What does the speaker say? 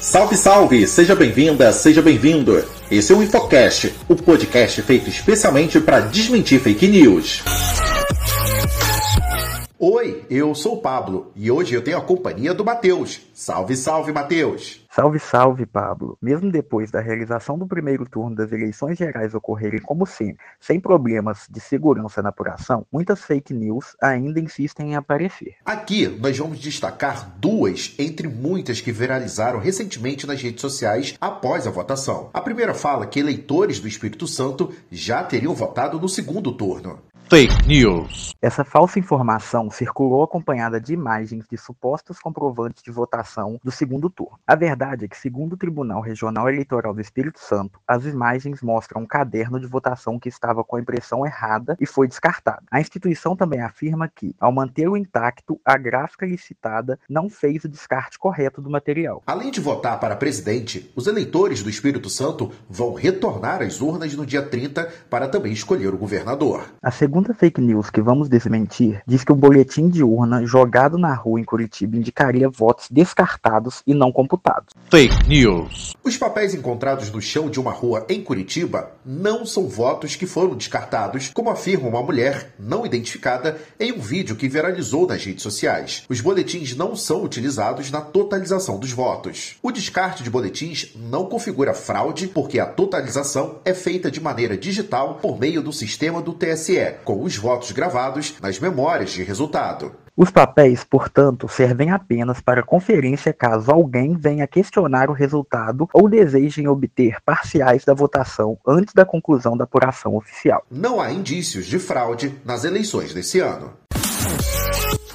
Salve, salve! Seja bem-vinda, seja bem-vindo! Esse é o Infocast, o podcast feito especialmente para desmentir fake news. Oi, eu sou o Pablo e hoje eu tenho a companhia do Matheus. Salve, salve, Matheus! Salve, salve, Pablo! Mesmo depois da realização do primeiro turno das eleições gerais ocorrerem como sempre, sem problemas de segurança na apuração, muitas fake news ainda insistem em aparecer. Aqui nós vamos destacar duas entre muitas que viralizaram recentemente nas redes sociais após a votação. A primeira fala que eleitores do Espírito Santo já teriam votado no segundo turno fake news. Essa falsa informação circulou acompanhada de imagens de supostos comprovantes de votação do segundo turno. A verdade é que, segundo o Tribunal Regional Eleitoral do Espírito Santo, as imagens mostram um caderno de votação que estava com a impressão errada e foi descartado. A instituição também afirma que, ao manter o intacto, a gráfica licitada não fez o descarte correto do material. Além de votar para presidente, os eleitores do Espírito Santo vão retornar às urnas no dia 30 para também escolher o governador. A segunda segunda fake news que vamos desmentir diz que o boletim de urna jogado na rua em Curitiba indicaria votos descartados e não computados. Fake news. Os papéis encontrados no chão de uma rua em Curitiba não são votos que foram descartados, como afirma uma mulher não identificada em um vídeo que viralizou nas redes sociais. Os boletins não são utilizados na totalização dos votos. O descarte de boletins não configura fraude porque a totalização é feita de maneira digital por meio do sistema do TSE, com os votos gravados nas memórias de resultado. Os papéis, portanto, servem apenas para conferência caso alguém venha questionar o resultado ou desejem obter parciais da votação antes da conclusão da apuração oficial. Não há indícios de fraude nas eleições desse ano.